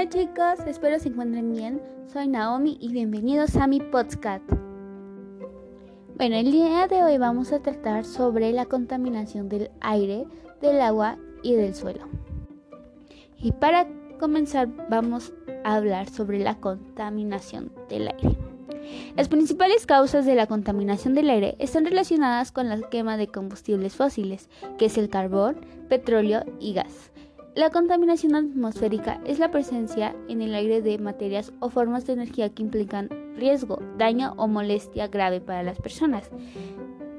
Hola chicos, espero se encuentren bien. Soy Naomi y bienvenidos a mi podcast. Bueno, el día de hoy vamos a tratar sobre la contaminación del aire, del agua y del suelo. Y para comenzar vamos a hablar sobre la contaminación del aire. Las principales causas de la contaminación del aire están relacionadas con la quema de combustibles fósiles, que es el carbón, petróleo y gas. La contaminación atmosférica es la presencia en el aire de materias o formas de energía que implican riesgo, daño o molestia grave para las personas.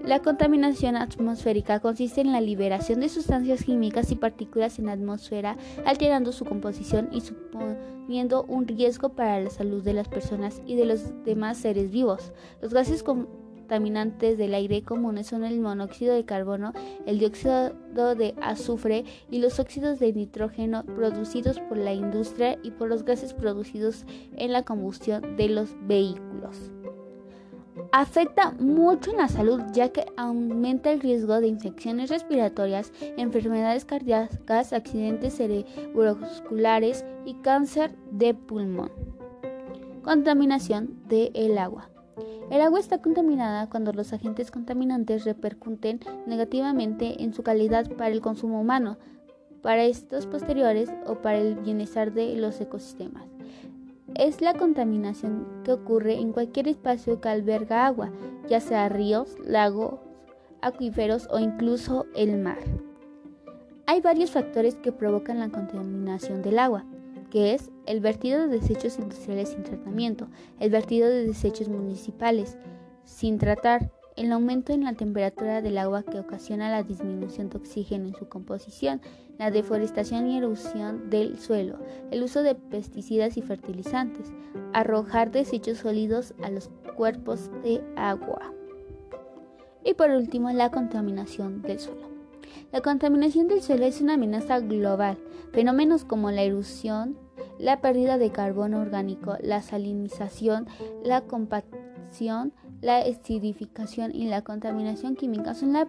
La contaminación atmosférica consiste en la liberación de sustancias químicas y partículas en la atmósfera, alterando su composición y suponiendo un riesgo para la salud de las personas y de los demás seres vivos. Los gases contaminantes del aire comunes son el monóxido de carbono, el dióxido de azufre y los óxidos de nitrógeno producidos por la industria y por los gases producidos en la combustión de los vehículos. Afecta mucho en la salud ya que aumenta el riesgo de infecciones respiratorias, enfermedades cardíacas, accidentes cerebrovasculares y cáncer de pulmón. Contaminación del agua. El agua está contaminada cuando los agentes contaminantes repercuten negativamente en su calidad para el consumo humano, para estos posteriores o para el bienestar de los ecosistemas. Es la contaminación que ocurre en cualquier espacio que alberga agua, ya sea ríos, lagos, acuíferos o incluso el mar. Hay varios factores que provocan la contaminación del agua que es el vertido de desechos industriales sin tratamiento, el vertido de desechos municipales sin tratar, el aumento en la temperatura del agua que ocasiona la disminución de oxígeno en su composición, la deforestación y erosión del suelo, el uso de pesticidas y fertilizantes, arrojar desechos sólidos a los cuerpos de agua. Y por último, la contaminación del suelo. La contaminación del suelo es una amenaza global. Fenómenos como la erosión, la pérdida de carbono orgánico, la salinización, la compacción, la acidificación y la contaminación química son las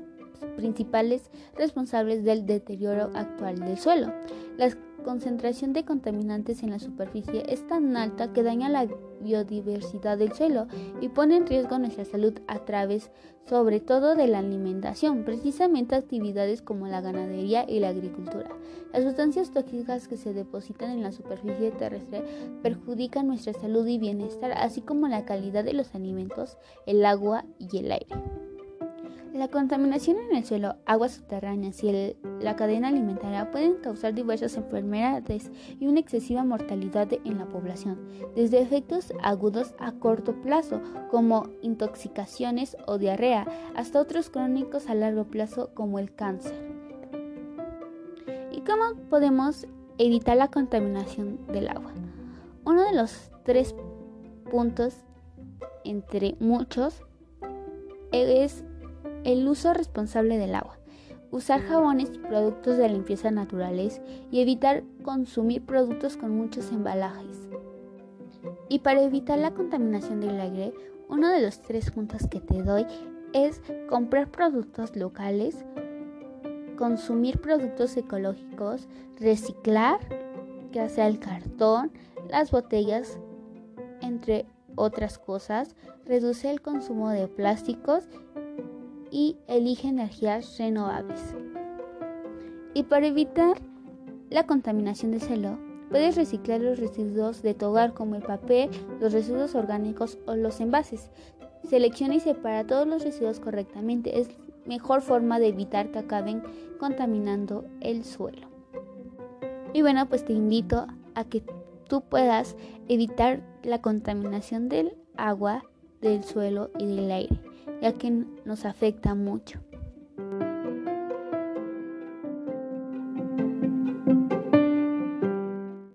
principales responsables del deterioro actual del suelo. Concentración de contaminantes en la superficie es tan alta que daña la biodiversidad del suelo y pone en riesgo nuestra salud a través sobre todo de la alimentación, precisamente actividades como la ganadería y la agricultura. Las sustancias tóxicas que se depositan en la superficie terrestre perjudican nuestra salud y bienestar, así como la calidad de los alimentos, el agua y el aire. La contaminación en el suelo, aguas subterráneas y la cadena alimentaria pueden causar diversas enfermedades y una excesiva mortalidad en la población, desde efectos agudos a corto plazo, como intoxicaciones o diarrea, hasta otros crónicos a largo plazo, como el cáncer. ¿Y cómo podemos evitar la contaminación del agua? Uno de los tres puntos, entre muchos, es el uso responsable del agua. Usar jabones y productos de limpieza naturales y evitar consumir productos con muchos embalajes. Y para evitar la contaminación del aire, uno de los tres puntos que te doy es comprar productos locales, consumir productos ecológicos, reciclar, ya sea el cartón, las botellas, entre otras cosas, reduce el consumo de plásticos y elige energías renovables. Y para evitar la contaminación del suelo, puedes reciclar los residuos de tu hogar como el papel, los residuos orgánicos o los envases. Selecciona y separa todos los residuos correctamente. Es mejor forma de evitar que acaben contaminando el suelo. Y bueno, pues te invito a que tú puedas evitar la contaminación del agua, del suelo y del aire ya que nos afecta mucho.